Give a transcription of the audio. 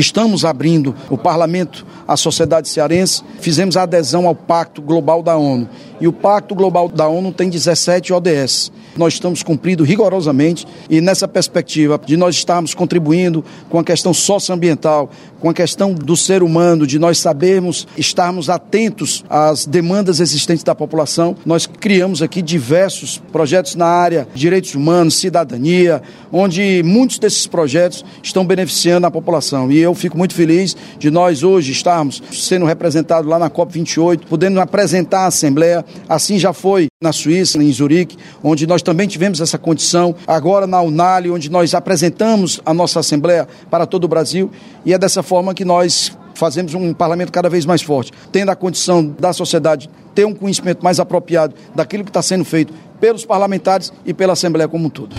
que estamos abrindo o parlamento à sociedade cearense, fizemos a adesão ao Pacto Global da ONU. E o Pacto Global da ONU tem 17 ODS. Nós estamos cumprindo rigorosamente e nessa perspectiva de nós estarmos contribuindo com a questão socioambiental, com a questão do ser humano, de nós sabermos estarmos atentos às demandas existentes da população, nós criamos aqui diversos projetos na área de direitos humanos, cidadania, onde muitos desses projetos estão beneficiando a população. E eu fico muito feliz de nós hoje estarmos sendo representados lá na COP28, podendo apresentar à Assembleia. Assim já foi na Suíça, em Zurique, onde nós também tivemos essa condição. Agora na Unali, onde nós apresentamos a nossa Assembleia para todo o Brasil. E é dessa forma que nós fazemos um parlamento cada vez mais forte, tendo a condição da sociedade ter um conhecimento mais apropriado daquilo que está sendo feito pelos parlamentares e pela Assembleia como um todo.